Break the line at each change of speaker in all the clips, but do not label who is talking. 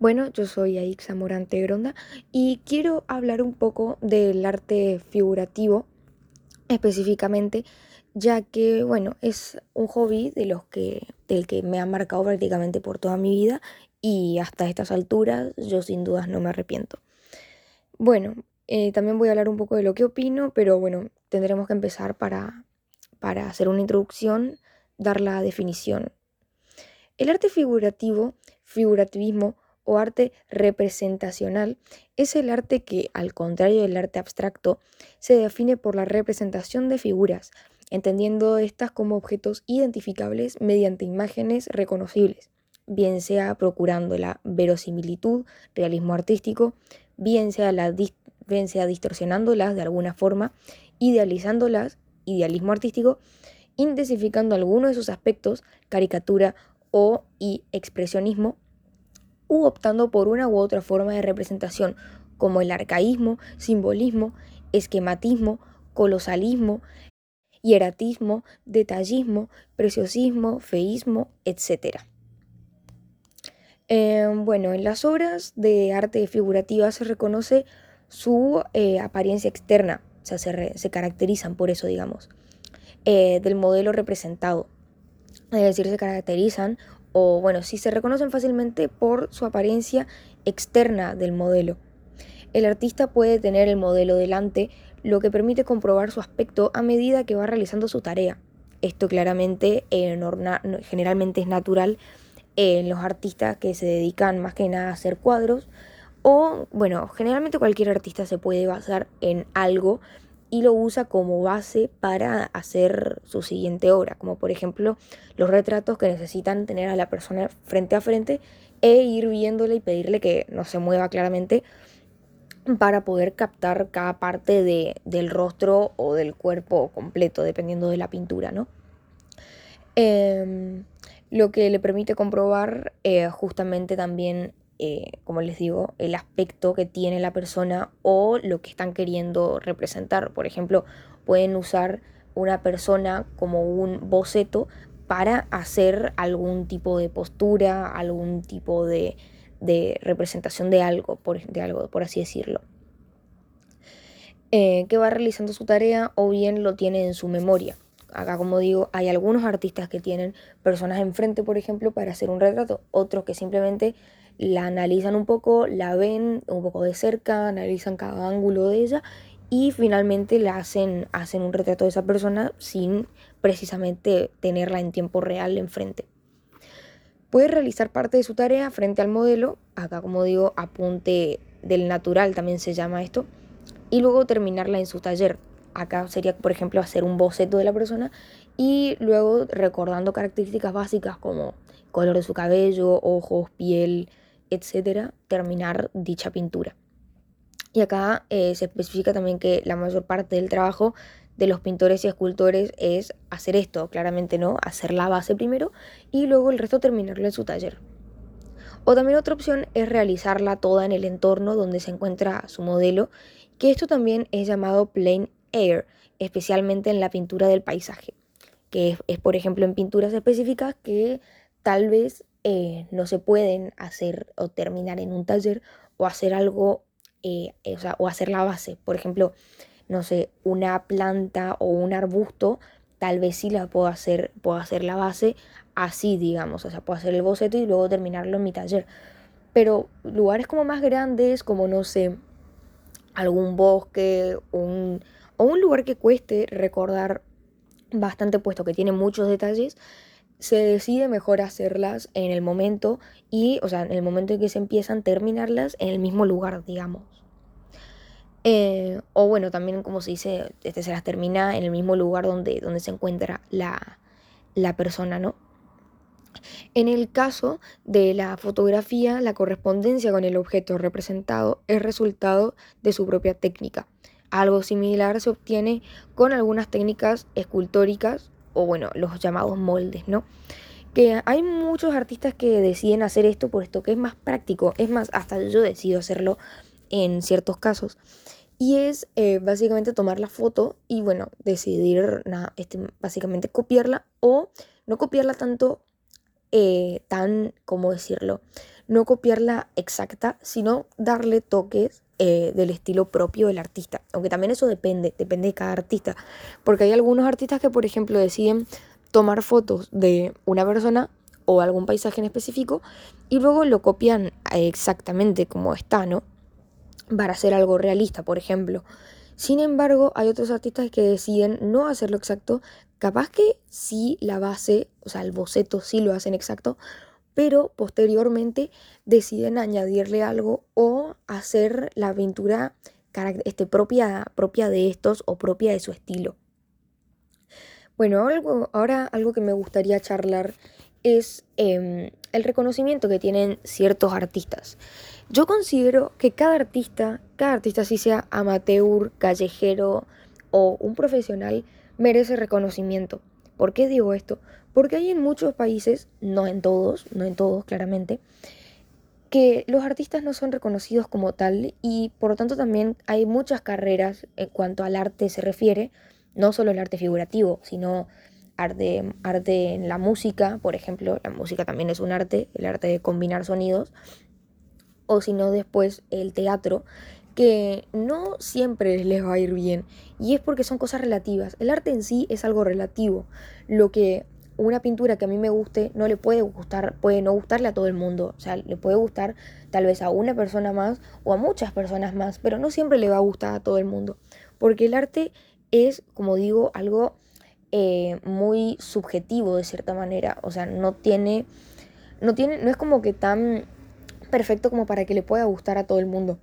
Bueno, yo soy Aixa Morante Gronda y quiero hablar un poco del arte figurativo específicamente, ya que, bueno, es un hobby de los que, del que me ha marcado prácticamente por toda mi vida y hasta estas alturas yo sin dudas no me arrepiento. Bueno, eh, también voy a hablar un poco de lo que opino, pero bueno, tendremos que empezar para, para hacer una introducción, dar la definición. El arte figurativo, figurativismo, o arte representacional. Es el arte que, al contrario del arte abstracto, se define por la representación de figuras, entendiendo estas como objetos identificables mediante imágenes reconocibles, bien sea procurando la verosimilitud, realismo artístico, bien sea, la bien sea distorsionándolas de alguna forma, idealizándolas, idealismo artístico, intensificando alguno de sus aspectos, caricatura o y expresionismo, u optando por una u otra forma de representación, como el arcaísmo, simbolismo, esquematismo, colosalismo, hieratismo, detallismo, preciosismo, feísmo, etc. Em, bueno, en las obras de arte figurativa se reconoce su eh, apariencia externa, o sea, se, caracterizan por eso, digamos, eh, del modelo representado. Es decir, se caracterizan o bueno, si se reconocen fácilmente por su apariencia externa del modelo. El artista puede tener el modelo delante, lo que permite comprobar su aspecto a medida que va realizando su tarea. Esto claramente eh, generalmente es natural en los artistas que se dedican más que nada a hacer cuadros o bueno, generalmente cualquier artista se puede basar en algo y lo usa como base para hacer su siguiente obra, como por ejemplo los retratos que necesitan tener a la persona frente a frente e ir viéndole y pedirle que no se mueva claramente para poder captar cada parte de, del rostro o del cuerpo completo, dependiendo de la pintura, ¿no? Em, lo que le permite comprobar eh, justamente también eh, como les digo, el aspecto que tiene la persona o lo que están queriendo representar. Por ejemplo, pueden usar una persona como un boceto para hacer algún tipo de postura, algún tipo de, representación de algo, por, de algo, por así decirlo. Eh, que va realizando su tarea o bien lo tiene en su memoria. Acá, como digo, hay algunos artistas que tienen personas enfrente, por ejemplo, para hacer un retrato, otros que simplemente la analizan un poco, la ven un poco de cerca, analizan cada ángulo de ella y finalmente la hacen, hacen un retrato de esa persona sin precisamente tenerla en tiempo real enfrente. Puede realizar parte de su tarea frente al modelo, acá como digo, apunte del natural también se llama esto, y luego terminarla en su taller. Acá sería, por ejemplo, hacer un boceto de la persona y luego recordando características básicas como color de su cabello, ojos, piel, etcétera, terminar dicha pintura. Y acá eh, se especifica también que la mayor parte del trabajo de los pintores y escultores es hacer esto, claramente no, hacer la base primero y luego el resto terminarlo en su taller. O también otra opción es realizarla toda en el entorno donde se encuentra su modelo, que esto también es llamado plain air, especialmente en la pintura del paisaje, que es, es por ejemplo en pinturas específicas que tal vez eh, no se pueden hacer o terminar en un taller o hacer algo, eh, eh, o, sea, o hacer la base. Por ejemplo, no sé, una planta o un arbusto, tal vez sí la puedo hacer, puedo hacer la base así, digamos, o sea, puedo hacer el boceto y luego terminarlo en mi taller. Pero lugares como más grandes, como no sé, algún bosque un, o un lugar que cueste recordar bastante, puesto que tiene muchos detalles, se decide mejor hacerlas en el momento y, o sea, en el momento en que se empiezan, terminarlas en el mismo lugar, digamos. Eh, o bueno, también como se dice, este se las termina en el mismo lugar donde, donde se encuentra la, la persona, ¿no? En el caso de la fotografía, la correspondencia con el objeto representado es resultado de su propia técnica. Algo similar se obtiene con algunas técnicas escultóricas o bueno, los llamados moldes, ¿no? Que hay muchos artistas que deciden hacer esto por esto que es más práctico, es más, hasta yo decido hacerlo en ciertos casos. Y es eh, básicamente tomar la foto y bueno, decidir nada, este, básicamente copiarla o no copiarla tanto, eh, tan, ¿cómo decirlo? no copiarla exacta, sino darle toques eh, del estilo propio del artista. Aunque también eso depende, depende de cada artista. Porque hay algunos artistas que, por ejemplo, deciden tomar fotos de una persona o algún paisaje en específico y luego lo copian exactamente como está, ¿no? Para hacer algo realista, por ejemplo. Sin embargo, hay otros artistas que deciden no hacerlo exacto. Capaz que sí la base, o sea, el boceto sí lo hacen exacto, pero posteriormente deciden añadirle algo o hacer la pintura este, propia, propia de estos o propia de su estilo. Bueno, algo, ahora algo que me gustaría charlar es em, el reconocimiento que tienen ciertos artistas. Yo considero que cada artista, cada artista, si sea amateur, callejero o un profesional, merece reconocimiento. ¿Por qué digo esto? Porque hay en muchos países, no en todos, no en todos claramente, que los artistas no son reconocidos como tal y por lo tanto también hay muchas carreras en cuanto al arte se refiere, no solo el arte figurativo, sino arte, arte en la música, por ejemplo, la música también es un arte, el arte de combinar sonidos, o si no después el teatro, que no siempre les va a ir bien y es porque son cosas relativas. El arte en sí es algo relativo. Lo que una pintura que a mí me guste no le puede gustar, puede no gustarle a todo el mundo. O sea, le puede gustar tal vez a una persona más o a muchas personas más, pero no siempre le va a gustar a todo el mundo. Porque el arte es, como digo, algo eh, muy subjetivo de cierta manera. O sea, no tiene, no tiene, no es como que tan perfecto como para que le pueda gustar a todo el mundo.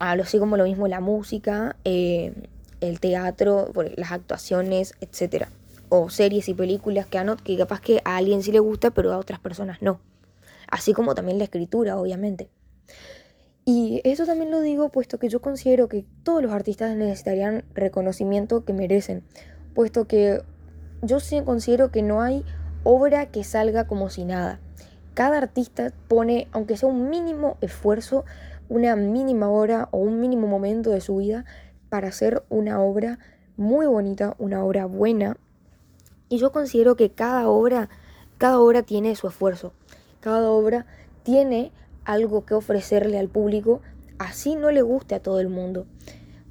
Así como lo mismo la música, eh, el teatro, las actuaciones, etcétera o series y películas que, que capaz que a alguien sí le gusta, pero a otras personas no. Así como también la escritura, obviamente. Y eso también lo digo puesto que yo considero que todos los artistas necesitarían reconocimiento que merecen, puesto que yo sí considero que no hay obra que salga como si nada. Cada artista pone, aunque sea un mínimo esfuerzo, una mínima hora o un mínimo momento de su vida para hacer una obra muy bonita, una obra buena, y yo considero que cada obra, cada obra tiene su esfuerzo. Cada obra tiene algo que ofrecerle al público, así no le guste a todo el mundo.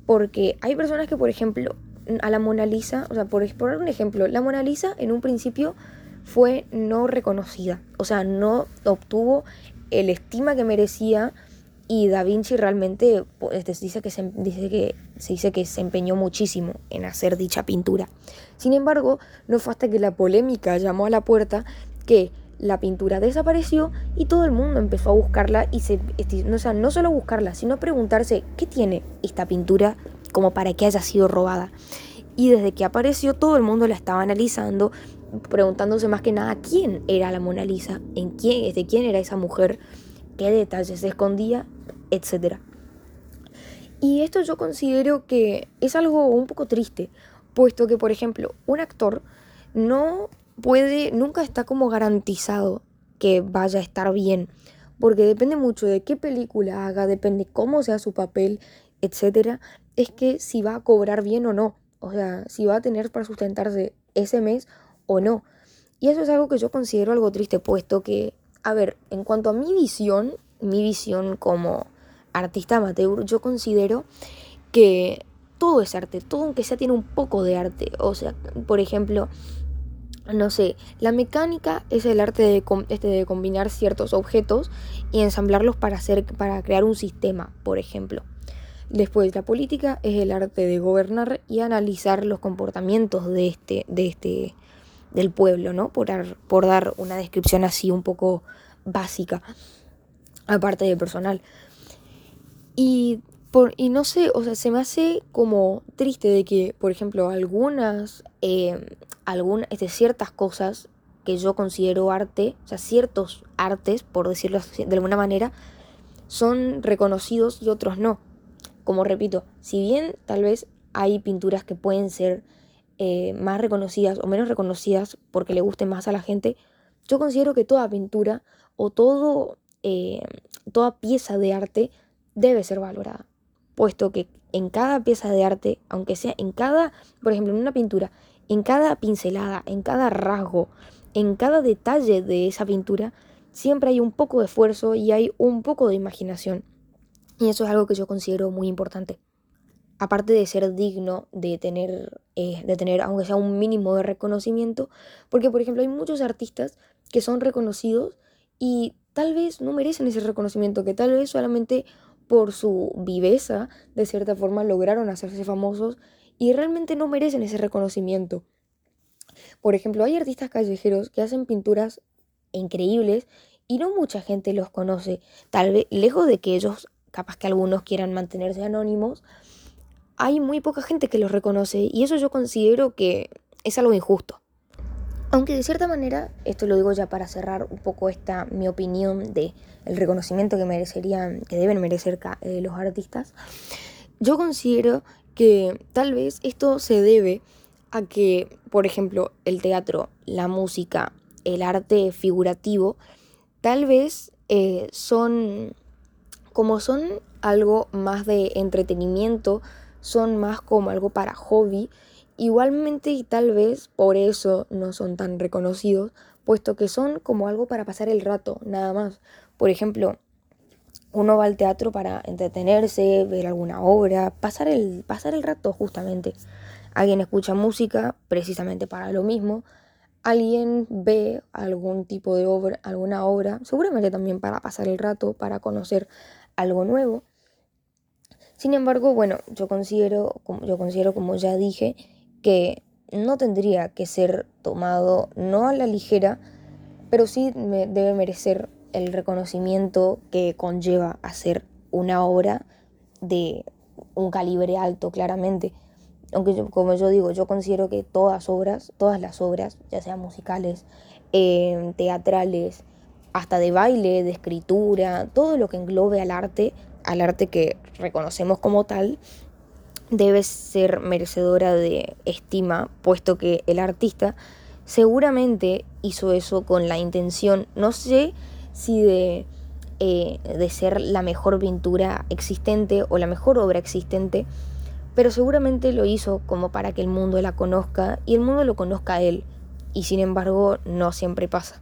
Porque hay personas que, por ejemplo, a la Mona Lisa, o sea, por poner un ejemplo, la Mona Lisa en un principio fue no reconocida, o sea, no obtuvo el estima que merecía y Da Vinci realmente este, dice, que se, dice que, se dice que se empeñó muchísimo en hacer dicha pintura. Sin embargo, no fue hasta que la polémica llamó a la puerta que la pintura desapareció y todo el mundo empezó a buscarla y se, este, o sea, no solo buscarla, sino preguntarse qué tiene esta pintura como para que haya sido robada. Y desde que apareció todo el mundo la estaba analizando, preguntándose más que nada quién era la Mona Lisa, en quién, de quién era esa mujer, qué detalles se escondía etc. Y esto yo considero que es algo un poco triste, puesto que, por ejemplo, un actor no puede, nunca está como garantizado que vaya a estar bien, porque depende mucho de qué película haga, depende cómo sea su papel, etc. Es que si va a cobrar bien o no, o sea, si va a tener para sustentarse ese mes o no. Y eso es algo que yo considero algo triste, puesto que, a ver, en cuanto a mi visión, mi visión como artista amateur, yo considero que todo es arte, todo aunque sea tiene un poco de arte. O sea, por ejemplo, no sé, la mecánica es el arte de, este, de combinar ciertos objetos y ensamblarlos para, hacer, para crear un sistema, por ejemplo. Después, la política es el arte de gobernar y analizar los comportamientos de este, de este, del pueblo, ¿no? Por, por dar una descripción así un poco básica, aparte de personal. Y, por, y no sé, o sea, se me hace como triste de que, por ejemplo, algunas, eh, ciertas cosas que yo considero arte, o sea, ciertos artes, por decirlo de alguna manera, son reconocidos y otros no. Como repito, si bien tal vez hay pinturas que pueden ser eh, más reconocidas o menos reconocidas porque le gusten más a la gente, yo considero que toda pintura o todo, eh, toda pieza de arte debe ser valorada, puesto que en cada pieza de arte, aunque sea en cada, por ejemplo, en una pintura, en cada pincelada, en cada rasgo, en cada detalle de esa pintura, siempre hay un poco de esfuerzo y hay un poco de imaginación. Y eso es algo que yo considero muy importante. Aparte de ser digno de tener, eh, de tener, aunque sea un mínimo de reconocimiento, porque por ejemplo hay muchos artistas que son reconocidos y tal vez no merecen ese reconocimiento, que tal vez solamente por su viveza, de cierta forma, lograron hacerse famosos y realmente no merecen ese reconocimiento. Por ejemplo, hay artistas callejeros que hacen pinturas increíbles y no mucha gente los conoce. Tal vez, lejos de que ellos, capaz que algunos quieran mantenerse anónimos, hay muy poca gente que los reconoce y eso yo considero que es algo injusto. Aunque de cierta manera, esto lo digo ya para cerrar un poco esta mi opinión de el reconocimiento que merecerían, que deben merecer eh, los artistas, yo considero que tal vez esto se debe a que, por ejemplo, el teatro, la música, el arte figurativo, tal vez eh, son, como son algo más de entretenimiento, son más como algo para hobby, igualmente y tal vez por eso no son tan reconocidos, puesto que son como algo para pasar el rato, nada más. Por ejemplo, uno va al teatro para entretenerse, ver alguna obra, pasar el, pasar el rato justamente. Alguien escucha música precisamente para lo mismo. Alguien ve algún tipo de obra, alguna obra, seguramente también para pasar el rato, para conocer algo nuevo. Sin embargo, bueno, yo considero, yo considero como ya dije, que no tendría que ser tomado no a la ligera, pero sí debe merecer el reconocimiento que conlleva hacer una obra de un calibre alto, claramente. Aunque como yo digo, yo considero que todas obras, todas las obras, ya sean musicales, eh, teatrales, hasta de baile, de escritura, todo lo que englobe al arte, al arte que reconocemos como tal, debe ser merecedora de estima, puesto que el artista seguramente hizo eso con la intención, no sé si de, eh, de ser la mejor pintura existente o la mejor obra existente, pero seguramente lo hizo como para que el mundo la conozca y el mundo lo conozca a él, y sin embargo no siempre pasa.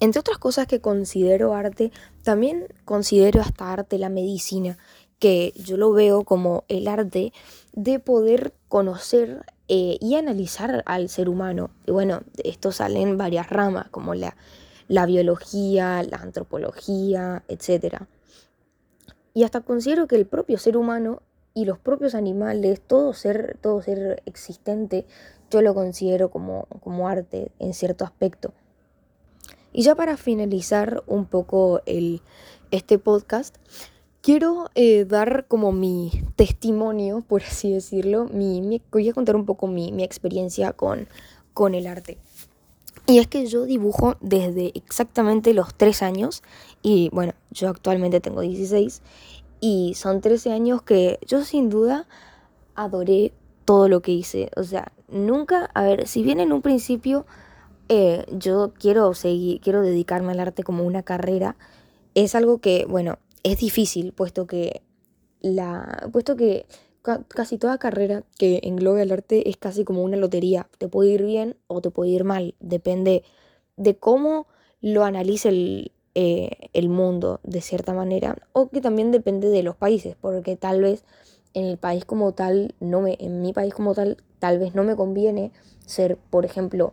Entre otras cosas que considero arte, también considero hasta arte la medicina, que yo lo veo como el arte de poder conocer eh, y analizar al ser humano. Y bueno, de esto salen varias ramas, como la, la biología, la antropología, etc. Y hasta considero que el propio ser humano y los propios animales, todo ser, todo ser existente, yo lo considero como, como arte en cierto aspecto. Y ya para finalizar un poco el, este podcast, quiero eh, dar como mi testimonio, por así decirlo, mi, voy a contar un poco mi, mi experiencia con, con el arte. Y es que yo dibujo desde exactamente los 3 años y bueno, yo actualmente tengo 16 y son 13 años que yo sin duda adoré todo lo que hice. O sea, nunca, a ver, si bien en un principio eh, yo quiero seguir, quiero dedicarme al arte como una carrera, es algo que, bueno, es difícil, puesto que la. puesto que casi toda carrera que englobe al arte es casi como una lotería. Te puede ir bien o te puede ir mal. Depende de cómo lo analice el, eh, el mundo de cierta manera. O que también depende de los países. Porque tal vez en el país como tal, no me, en mi país como tal, tal vez no me conviene ser, por ejemplo,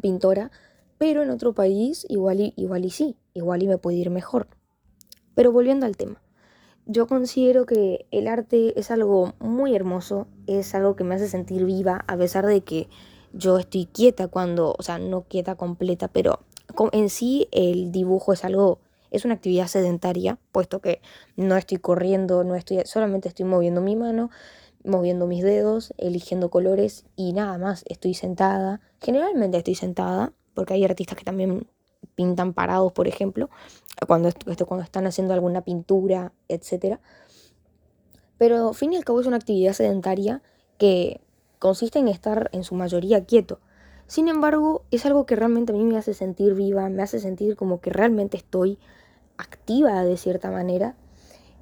pintora, pero en otro país igual y, igual y sí, igual y me puede ir mejor. Pero volviendo al tema, yo considero que el arte es algo muy hermoso, es algo que me hace sentir viva, a pesar de que yo estoy quieta cuando, o sea, no quieta completa, pero en sí el dibujo es algo, es una actividad sedentaria, puesto que no estoy corriendo, no estoy, solamente estoy moviendo mi mano, moviendo mis dedos, eligiendo colores y nada más, estoy sentada, generalmente estoy sentada, porque hay artistas que también pintan parados, por ejemplo, cuando, esto, cuando están haciendo alguna pintura, etc. Pero fin y al cabo es una actividad sedentaria que consiste en estar en su mayoría quieto. Sin embargo, es algo que realmente a mí me hace sentir viva, me hace sentir como que realmente estoy activa de cierta manera.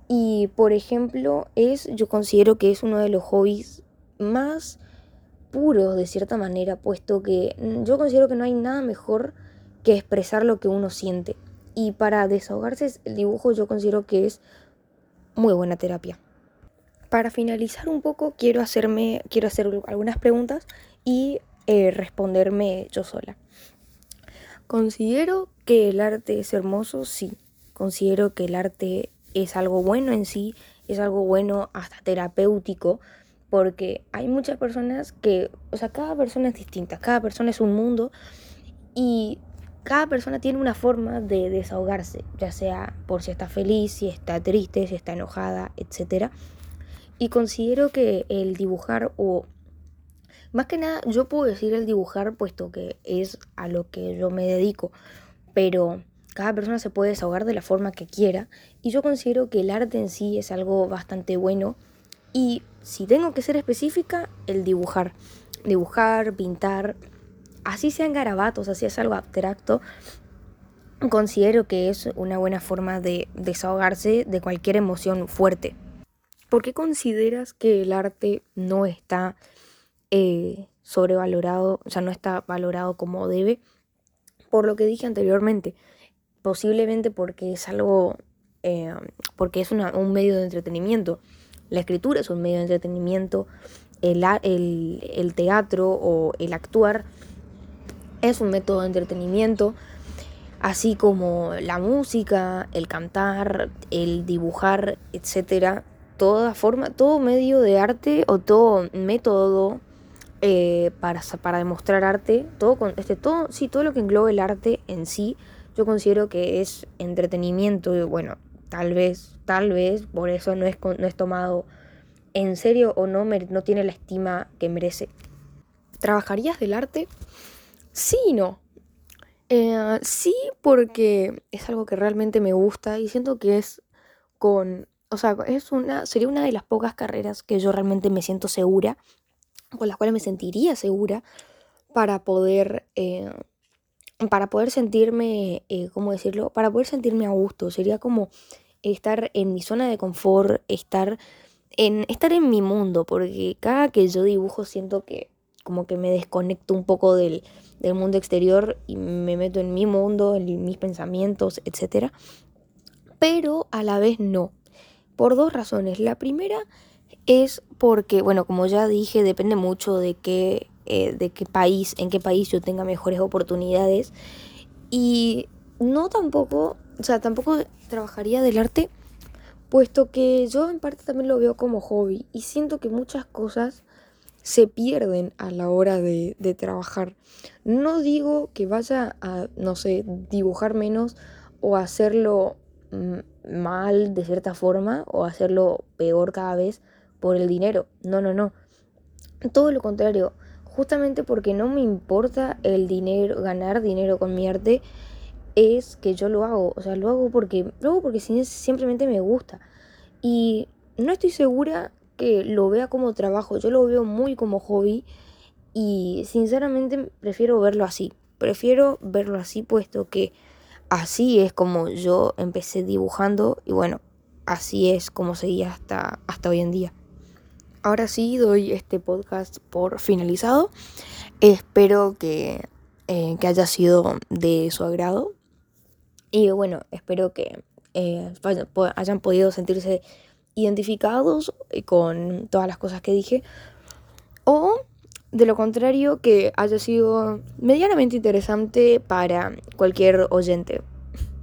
Y por ejemplo, es, yo considero que es uno de los hobbies más puros de cierta manera, puesto que yo considero que no hay nada mejor que expresar lo que uno siente. Y para desahogarse el dibujo yo considero que es muy buena terapia. Para finalizar un poco quiero hacerme quiero hacer algunas preguntas y eh, responderme yo sola. Considero que el arte es hermoso, sí. Considero que el arte es algo bueno en sí, es algo bueno hasta terapéutico, porque hay muchas personas que, o sea, cada persona es distinta, cada persona es un mundo y cada persona tiene una forma de desahogarse, ya sea por si está feliz, si está triste, si está enojada, etc. Y considero que el dibujar o más que nada yo puedo decir el dibujar puesto que es a lo que yo me dedico, pero cada persona se puede desahogar de la forma que quiera y yo considero que el arte en sí es algo bastante bueno y si tengo que ser específica, el dibujar. Dibujar, pintar, así sean garabatos, así es algo abstracto, considero que es una buena forma de desahogarse de cualquier emoción fuerte. ¿Por qué consideras que el arte no está eh, sobrevalorado, o sea, no está valorado como debe? Por lo que dije anteriormente, posiblemente porque es algo, eh, porque es un medio de entretenimiento. La escritura es un medio de entretenimiento, el, el teatro o el actuar es un método de entretenimiento, así como la música, el cantar, el dibujar, etcétera. Toda forma, todo medio de arte o todo método eh, para, para demostrar arte, todo, con, este, todo, sí, todo lo que engloba el arte en sí, yo considero que es entretenimiento bueno, tal vez, tal vez, por eso no es, no es tomado en serio o no, no tiene la estima que merece. ¿Trabajarías del arte? Sí y no. Eh, sí, porque es algo que realmente me gusta y siento que es con. O sea, es una, sería una de las pocas carreras que yo realmente me siento segura, con las cuales me sentiría segura para poder. Eh, para poder sentirme, eh, ¿cómo decirlo? Para poder sentirme a gusto. Sería como estar en mi zona de confort, estar en, estar en mi mundo, porque cada que yo dibujo siento que como que me desconecto un poco del, del mundo exterior y me meto en mi mundo, en mis pensamientos, etc. Pero a la vez no. Por dos razones. La primera es porque, bueno, como ya dije, depende mucho de qué, eh, de qué país, en qué país yo tenga mejores oportunidades. Y no tampoco, o sea, tampoco trabajaría del arte, puesto que yo en parte también lo veo como hobby y siento que muchas cosas se pierden a la hora de, trabajar. No digo que vaya a, no sé, dibujar menos o hacerlo mm, mal de cierta forma o hacerlo peor cada vez por el dinero. No, no, no. Todo lo contrario. Justamente porque no me importa el dinero, ganar dinero con mi arte, es que yo lo hago. O sea, lo hago porque, lo hago porque simplemente me gusta. Y no estoy segura que lo vea como trabajo, yo lo veo muy como hobby y sinceramente prefiero verlo así. Prefiero verlo así puesto que así es como yo empecé dibujando y bueno, así es como seguía hasta, hasta hoy en día. Ahora sí doy este podcast por finalizado. Espero que, eh, que haya sido de su agrado. Y bueno, espero que eh, hayan podido sentirse identificados con todas las cosas que dije. O de lo contrario, que haya sido medianamente interesante para cualquier oyente.